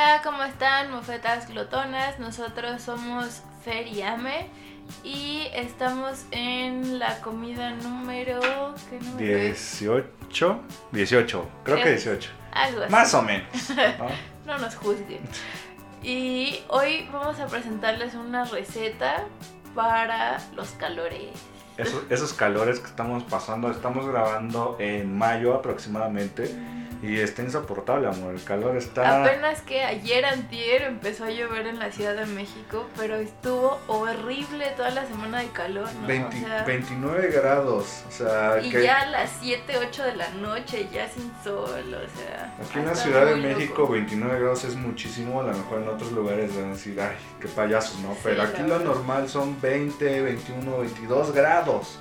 Hola, ¿cómo están, mofetas glotonas? Nosotros somos Feriame y estamos en la comida número... ¿qué número es? 18, 18, creo que Es- 18. Algo así. Más o menos. ¿no? No nos juzguen. Y hoy vamos a presentarles una receta para los calores. Esos, esos calores que estamos pasando, estamos grabando en mayo aproximadamente y está insoportable, amor. El calor está... Apenas que ayer antier empezó a llover en la Ciudad de México, pero estuvo horrible toda la semana de calor, ¿no? 20 O sea, 29 grados, o sea, y que ya a las 7, 8 de la noche, ya sin sol, o sea... aquí en la Ciudad de muy loco. México 29 grados es muchísimo, a lo mejor en otros lugares van a decir, ay, qué payasos, ¿no? Sí, Pero la aquí lo normal son 20, 21, 22 grados.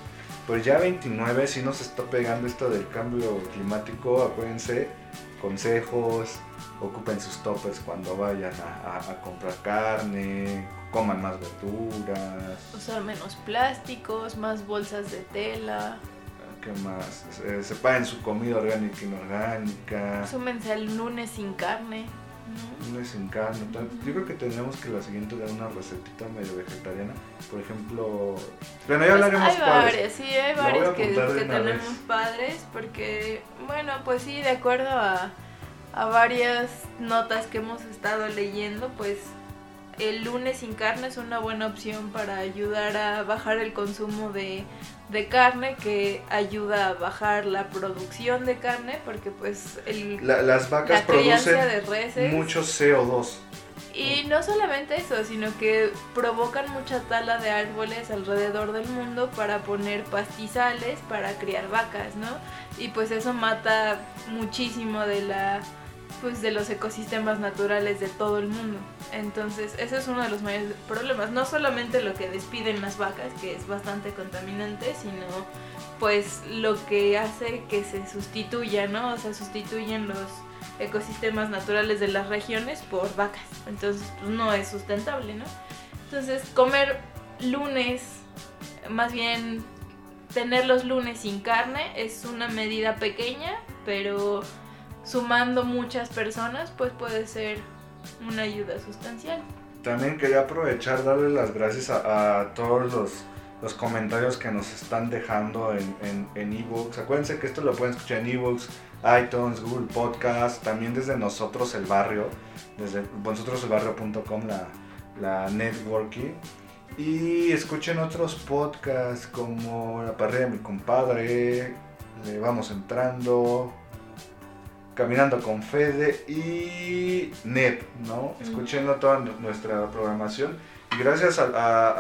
Pues ya 29 sí nos está pegando esto del cambio climático, acuérdense, consejos, ocupen sus toppers cuando vayan a, a- a comprar carne, coman más verduras, Usar menos plásticos, más bolsas de tela. ¿qué más? Eh, separen su comida orgánica e inorgánica. Súmense el lunes sin carne. ¿No? Lunes sin carne. tal. Yo creo que tenemos que la siguiente dar una recetita medio vegetariana. Por ejemplo, bueno, ya Pues hablaremos hay varias, sí, hay varias que, tenemos vez. padres, porque, bueno, pues sí, de acuerdo a, a varias notas que hemos estado leyendo, pues el lunes sin carne es una buena opción para ayudar a bajar el consumo de, de carne, que ayuda a bajar la producción de carne, porque pues el, La- las vacas la producen de reses... mucho CO2. Y no solamente eso, sino que provocan mucha tala de árboles alrededor del mundo para poner pastizales para criar vacas, ¿no? Y pues eso mata muchísimo de la pues de los ecosistemas naturales de todo el mundo. Entonces, ese es uno de los mayores problemas, no solamente lo que despiden las vacas, que es bastante contaminante, sino pues lo que hace que se sustituya, ¿no? O sea, sustituyen los ecosistemas naturales de las regiones por vacas. Entonces, pues no es sustentable, ¿no? Entonces, comer lunes, más bien tener los lunes sin carne es una medida pequeña, pero sumando muchas personas, pues puede ser una ayuda sustancial. También quería aprovechar darle las gracias a, a todos los, los comentarios que nos están dejando en, en, en ebooks. Acuérdense que esto lo pueden escuchar en ebooks, iTunes, Google Podcast, también desde nosotros el barrio, desde nosotroselbarrio.com la, la networking. Y escuchen otros podcasts como La parrilla de mi compadre, Le Vamos entrando, Caminando con Fede y NEP, ¿no? Escuchen toda nu- nuestra programación. Y gracias a, a-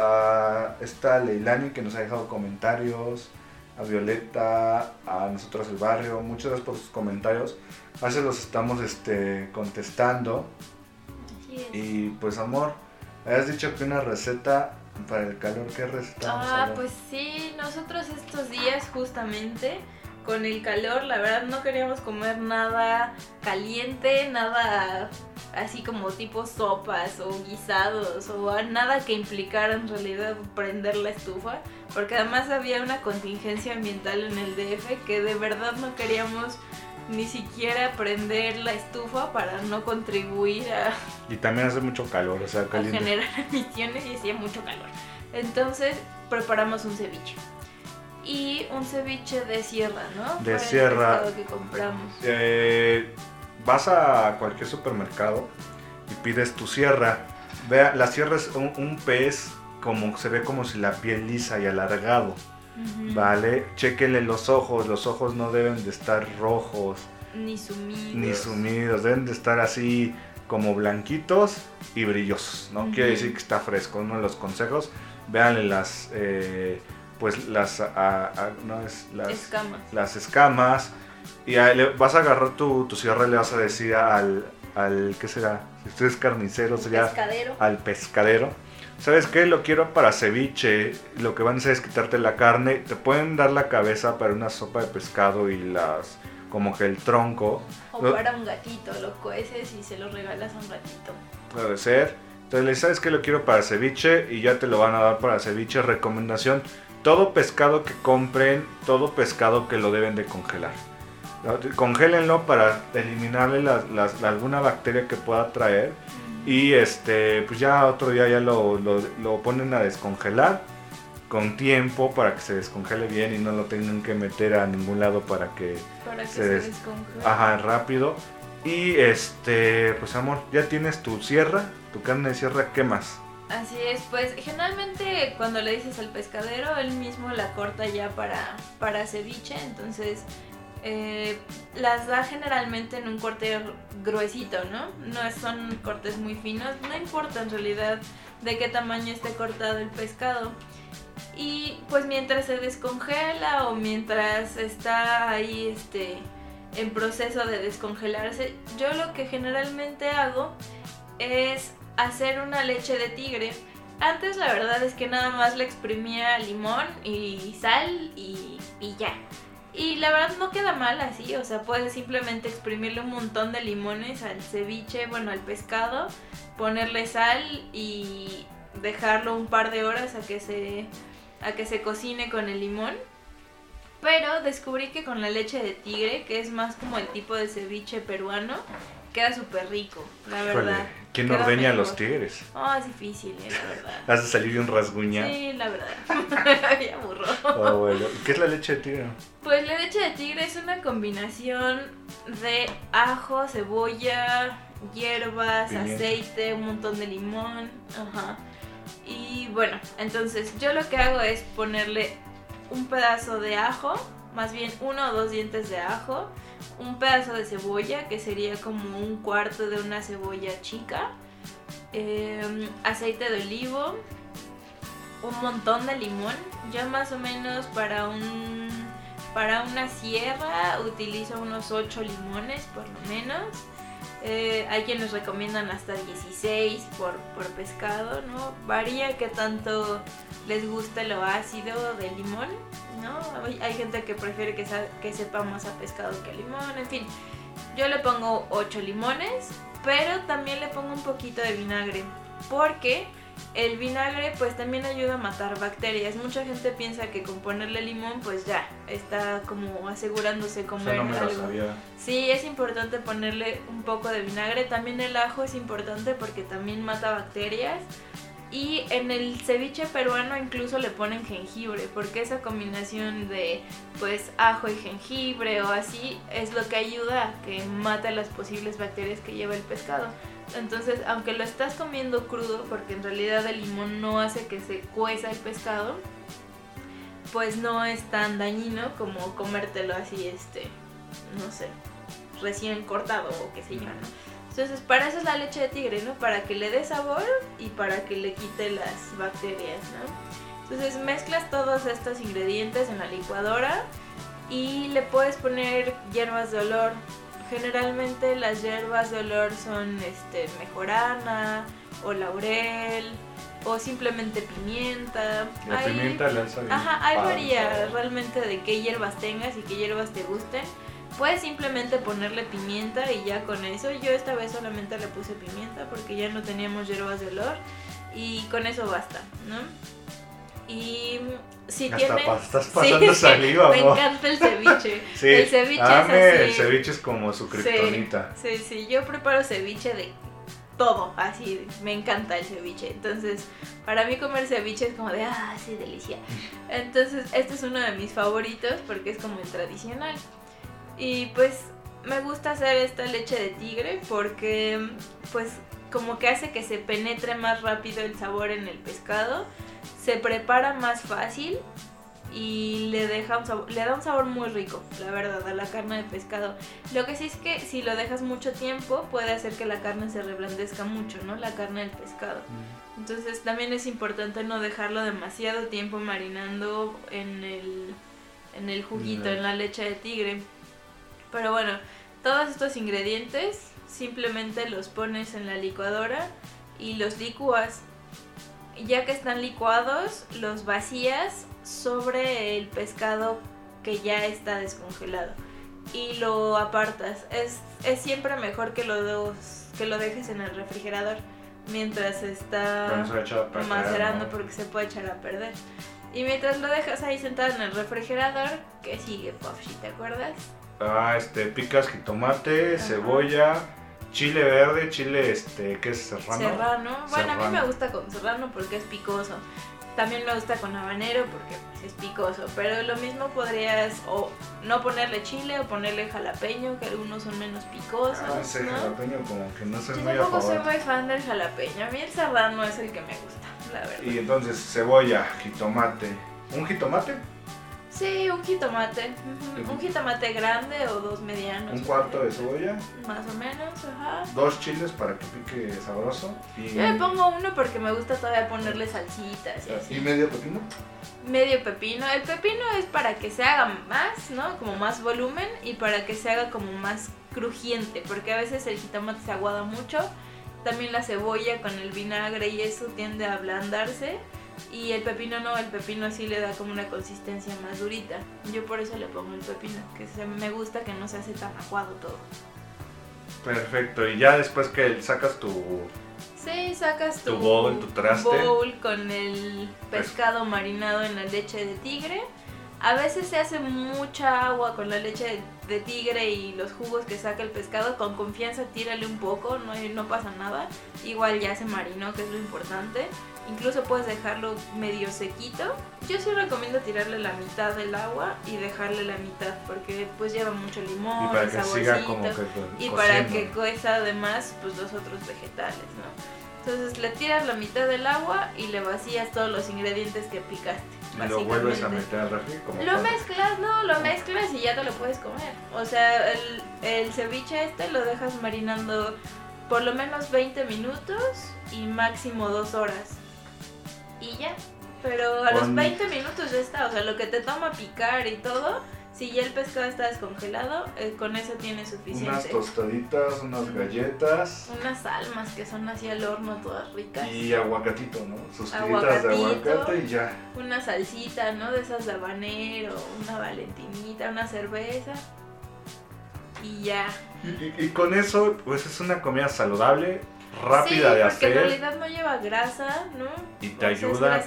a esta Leilani que nos ha dejado comentarios, a Violeta, a nosotros el barrio, muchas gracias por sus comentarios. A veces los estamos este, contestando. Y pues amor, habías dicho que una receta para el calor, ¿qué receta? Ah, pues sí, nosotros estos días justamente con el calor, la verdad no queríamos comer nada caliente, nada así como tipo sopas o guisados o nada que implicara en realidad prender la estufa, porque además había una contingencia ambiental en el DF que de verdad no queríamos ni siquiera prender la estufa para no contribuir a Y también hace mucho calor, o sea, a caliente. generar emisiones y hacía mucho calor. Entonces preparamos un ceviche. Y un ceviche de sierra, ¿no? De el sierra. pescado que compramos. Eh, vas a cualquier supermercado y pides tu sierra. Vea, la sierra es un, un pez como se ve como si la piel lisa y alargado. ¿vale? Chequenle los ojos, los ojos no deben de estar rojos Ni sumidos. ni sumidos, deben de estar así como blanquitos y brillosos, ¿no? Ujú. Quiere decir que está fresco, uno de los consejos, véanle las, eh, pues las, a- a- no es las, Escamas. las escamas y ahí le- vas a agarrar tu, tu sierra y le vas a decir al, al ¿qué será? Si usted es carnicero, sería Pescadero. al pescadero. ¿Sabes qué? Lo quiero para ceviche. Lo que van a hacer es quitarte la carne. Te pueden dar la cabeza para una sopa de pescado y las como que el tronco. O Lo- para un gatito, lo cueces y se lo regalas a un gatito. Puede ser. Entonces le dices, ¿sabes qué? Lo quiero para ceviche y ya te lo van a dar para ceviche. Recomendación, todo pescado que compren, todo pescado que lo deben de congelar. Congélenlo para eliminarle las- las- alguna bacteria que pueda traer. Y este, pues ya otro día ya lo, lo- lo ponen a descongelar con tiempo para que se descongele bien y no lo tengan que meter a ningún lado para que Para que Se se, des- descongele. Ajá, rápido. Y este, pues amor, ya tienes tu sierra, tu carne de sierra, ¿qué más? Así es, pues generalmente cuando le dices al pescadero, él mismo la corta ya para, para ceviche, entonces eh, las da generalmente en un corte gruesito, ¿no? No son cortes muy finos, no importa en realidad de qué tamaño esté cortado el pescado. Y pues mientras se descongela o mientras está ahí este en proceso de descongelarse, yo lo que generalmente hago es hacer una leche de tigre. Antes la verdad es que nada más le exprimía limón y sal y, y ya. Y la verdad no queda mal así, o sea, puedes simplemente exprimirle un montón de limones al ceviche, bueno, al pescado, ponerle sal y dejarlo un par de horas a que se a que se cocine con el limón. Pero descubrí que con la leche de tigre, que es más como el tipo de ceviche peruano, queda súper rico, la verdad. ¿quién Queda ordeña a los tigres? Oh, es difícil, eh, la verdad. Has de salir un rasguña. Sí, la verdad. ya aburro. Oh, bueno. ¿Qué es la leche de tigre? Pues la leche de tigre es una combinación de ajo, cebolla, hierbas, Pimienta. aceite, un montón de limón. Ajá. Y bueno, entonces yo lo que hago es ponerle un pedazo de ajo, más bien uno o dos dientes de ajo, un pedazo de cebolla, que sería como un cuarto de una cebolla chica, em, aceite de olivo, un montón de limón. Yo más o menos para un para una sierra utilizo unos 8 limones por lo menos. Eh, hay quienes recomiendan hasta 16 por, por pescado, ¿no? Varía que tanto les guste lo ácido del limón, ¿no? Hay, gente que prefiere que, que sepa más a pescado que a limón, en fin. Yo le pongo 8 limones, pero también le pongo un poquito de vinagre, porque el vinagre pues también ayuda a matar bacterias. Mucha gente piensa que con ponerle limón pues ya está como asegurándose comer no me lo algo. sabía. Sí, es importante ponerle un poco de vinagre. También el ajo es importante porque también mata bacterias. Y en el ceviche peruano incluso le ponen jengibre, porque esa combinación de pues ajo y jengibre o así es lo que ayuda a que mate las posibles bacterias que lleva el pescado. Entonces, aunque lo estás comiendo crudo, porque en realidad el limón no hace que se cueza el pescado, pues no es tan dañino como comértelo así, este, no sé, recién cortado o qué sé yo, ¿no? Entonces, para eso es la leche de tigre, ¿no? Para que le dé sabor y para que le quite las bacterias, ¿no? Entonces, mezclas todos estos ingredientes en la licuadora y le puedes poner hierbas de olor. Generalmente las hierbas de olor son este mejorana o laurel o simplemente pimienta. La Hay- pimienta le bien Ajá, hay varía realmente de qué hierbas tengas y qué hierbas te gusten. Puedes simplemente ponerle pimienta y ya con eso. Yo esta vez solamente le puse pimienta porque ya no teníamos hierbas de olor y con eso basta, ¿no? Y si Hasta tiene pa- estás pasando saliva, me encanta el ceviche. Sí, el ceviche ame, es así. el ceviche es como su kriptonita. Sí, sí, yo preparo ceviche de todo, así, me encanta el ceviche. Entonces, para mí comer ceviche es como de, ah, sí, delicia. Entonces, este es uno de mis favoritos porque es como el tradicional. Y pues me gusta hacer esta leche de tigre porque pues como que hace que se penetre más rápido el sabor en el pescado, se prepara más fácil y le deja un sabor, le da un sabor muy rico, la verdad, a la carne de pescado. Lo que sí es que si lo dejas mucho tiempo puede hacer que la carne se reblandezca mucho, ¿no? La carne del pescado. Entonces también es importante no dejarlo demasiado tiempo marinando en el, en el juguito, Mm. en la leche de tigre. Pero bueno, todos estos ingredientes simplemente los pones en la licuadora y los licúas. Ya que están licuados, los vacías sobre el pescado que ya está descongelado y lo apartas. Es, es siempre mejor que lo, dos, que lo dejes en el refrigerador mientras está perder, macerando ¿no? porque se puede echar a perder. Y mientras lo dejas ahí sentado en el refrigerador, ¿qué sigue, Puffy? ¿Te acuerdas? Ah, este, picas jitomate, Ajá. cebolla, chile verde, chile, este, ¿qué es serrano? Serrano. Bueno, a mí me gusta con serrano porque es picoso. También me gusta con habanero porque pues, es picoso. Pero lo mismo podrías o no ponerle chile o ponerle jalapeño, que algunos son menos picosos. Ah, ese ¿no? jalapeño como que no soy Yo muy a tampoco soy muy fan del jalapeño. A mí el serrano es el que me gusta, la verdad. Y entonces cebolla, jitomate. ¿Un jitomate? Sí, un jitomate. Ujú. Un jitomate grande o dos medianos. Un cuarto de cebolla, Más o menos, ajá. dos chiles para que pique sabroso. Y, Yo le pongo uno porque me gusta todavía ponerle salsitas y así. y medio pepino. Medio pepino. El pepino es para que se haga más, ¿no? Como más volumen y para que se haga como más crujiente, porque a veces el jitomate se aguada mucho. También la cebolla con el vinagre y eso tiende a ablandarse. Y el pepino no, el pepino sí le da como una consistencia más durita. Yo por eso le pongo el pepino, que se, me gusta que no se hace tan aguado todo. Perfecto. Y ya después que sacas tu Sí, sacas tu, Tu bowl, tu traste. bowl con el pescado marinado en la leche de tigre. A veces se hace mucha agua con la leche de, tigre y los jugos que saca el pescado. Con confianza tírale un poco, no, no pasa nada. Igual ya se marinó, que es lo importante. Incluso puedes dejarlo medio sequito. Yo sí recomiendo tirarle la mitad del agua y dejarle la mitad porque pues lleva mucho limón, y para que siga como que Y para que cueza además pues los otros vegetales, ¿no? Entonces le tiras la mitad del agua y le vacías todos los ingredientes que picaste. Lo vuelves a meter al refri como Lo cuando- mezclas, no, lo mezclas y ya te lo puedes comer. O sea, el, el ceviche este lo dejas marinando por lo menos 20 minutos y máximo 2 horas. Y ya. Pero a los Con- 20 minutos ya está. O sea, lo que te toma picar y todo, si ya el pescado está descongelado, eh, con eso tienes Unas suficiente. tostaditas, unas galletas Unas almas que son así al horno todas ricas. y aguacatito, ¿no? Sus tiritas de aguacate y ya. Una salsita, ¿no? De esas de habanero, una valentinita, una cerveza. Y ya. Y, con eso, pues es una comida saludable, rápida sí, de porque hacer en realidad no lleva grasa, ¿no? y te es ayuda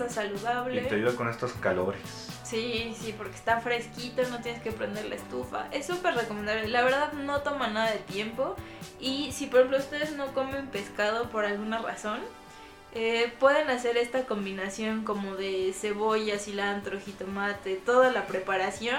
y te ayuda con estos calores. Sí, sí, porque está fresquito, no tienes que prender la estufa. Es súper recomendable. La verdad no toma nada de tiempo. Y si por ejemplo ustedes no comen pescado por alguna razón, eh, pueden hacer esta combinación como de cebolla, cilantro, jitomate, toda la preparación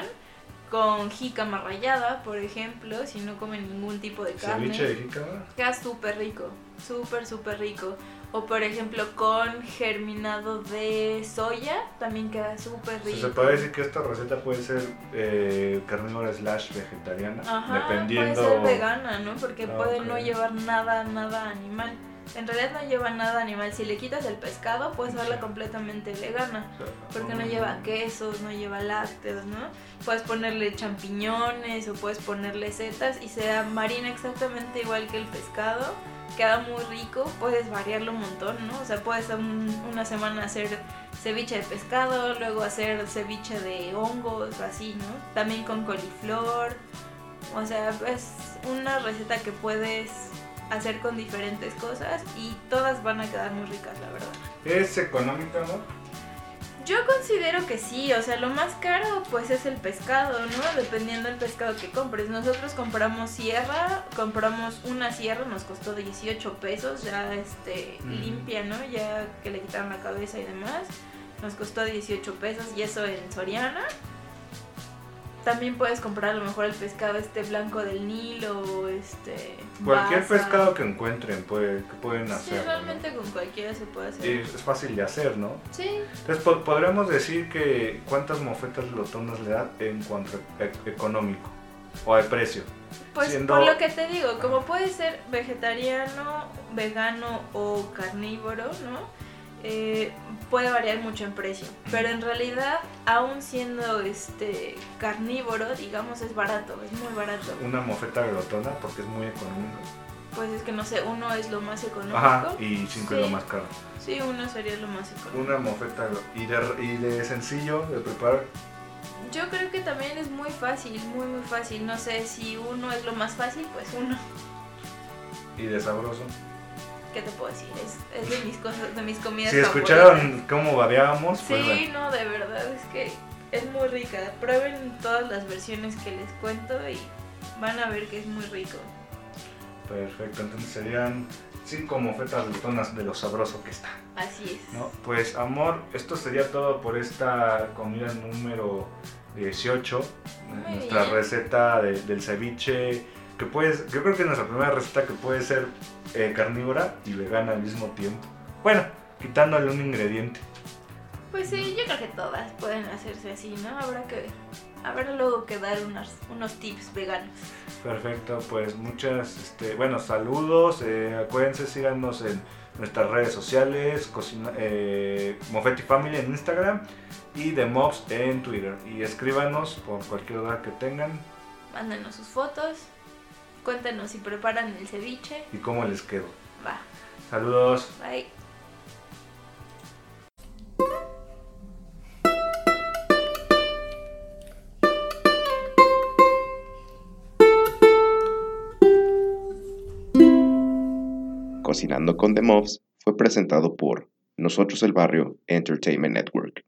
con jícama rallada, por ejemplo, si no comen ningún tipo de carne. Ceviche de jícama. Queda súper rico, súper, súper rico. O por ejemplo con germinado de soya, también queda súper rico. se puede decir que esta receta puede ser eh, carnívora slash vegetariana, Ajá, dependiendo. puede ser vegana, ¿no? Porque Ah, puede ok. no llevar nada, nada animal. En realidad no lleva nada animal. Si le quitas el pescado, puedes hacerla Sí. completamente vegana. Porque no lleva quesos, no lleva lácteos, ¿no? Puedes ponerle champiñones o puedes ponerle setas y se marina exactamente igual que el pescado. Queda muy rico, puedes variarlo un montón, ¿no? O sea, puedes un- una semana hacer ceviche de pescado, luego hacer ceviche de hongos así, ¿no? También con coliflor. O sea, es una receta que puedes hacer con diferentes cosas y todas van a quedar muy ricas, la verdad. Es económica, ¿no? Yo considero que sí, o sea, lo más caro pues es el pescado, ¿no? Dependiendo del pescado que compres. Nosotros compramos sierra, compramos una sierra, nos costó 18 pesos, ya este, Mm. limpia, ¿no? Ya que le quitaron la cabeza y demás. Nos costó 18 pesos y eso en Soriana. También puedes comprar a lo mejor el pescado este blanco del Nilo, este... Cualquier pescado que encuentren puede, que pueden Sí, hacer. ¿no? realmente con cualquiera se puede hacer. Y es fácil de hacer, ¿no? Sí, Entonces po- podríamos decir que cuántas mofetas lotonas le dan en cuanto a e- económico o al precio. Pues Siendo- por lo que te digo, como puede ser vegetariano, vegano o carnívoro, ¿no? Eh, puede variar mucho en precio. Pero en realidad, aún siendo este carnívoro, digamos, es barato, es muy barato. Una mofeta glotona porque es muy económico. Pues es que no sé, uno es lo más económico. Ajá, y cinco es lo más caro. Sí, uno sería lo más económico. Una mofeta y de, y de sencillo de preparar. Yo creo que también es muy fácil, muy muy fácil. No sé si uno es lo más fácil, pues uno. Y de sabroso. ¿Qué te puedo decir? Es, es de mis cosas, de mis comidas Si favoritas. escucharon cómo babeábamos, pues Sí, bueno. no, de verdad, es que es muy rica. Prueben todas las versiones que les cuento y van a ver que es muy rico. Perfecto, entonces serían cinco mofetas glotonas de lo sabroso que está. Así es. ¿no? Pues amor, esto sería todo por esta comida número 18. Muy nuestra bien. receta de- del ceviche. Que puedes, yo creo que es nuestra primera receta que puede ser eh, carnívora y vegana al mismo tiempo. Bueno, quitándole un ingrediente. Pues sí, yo creo que todas pueden hacerse así, ¿no? Habrá que habrá luego que dar unos, unos tips veganos. Perfecto, pues muchas, este, bueno, saludos. eh, acuérdense, síganos en nuestras redes sociales, cocina, eh, Moffetti Family en Instagram y The Mobs en Twitter. Y escríbanos por cualquier duda que tengan Mándenos sus fotos, cuéntenos si preparan el ceviche. y cómo les quedó. Va, Saludos. bye. Cocinando con The Mobs fue presentado por Nosotros el Barrio Entertainment Network.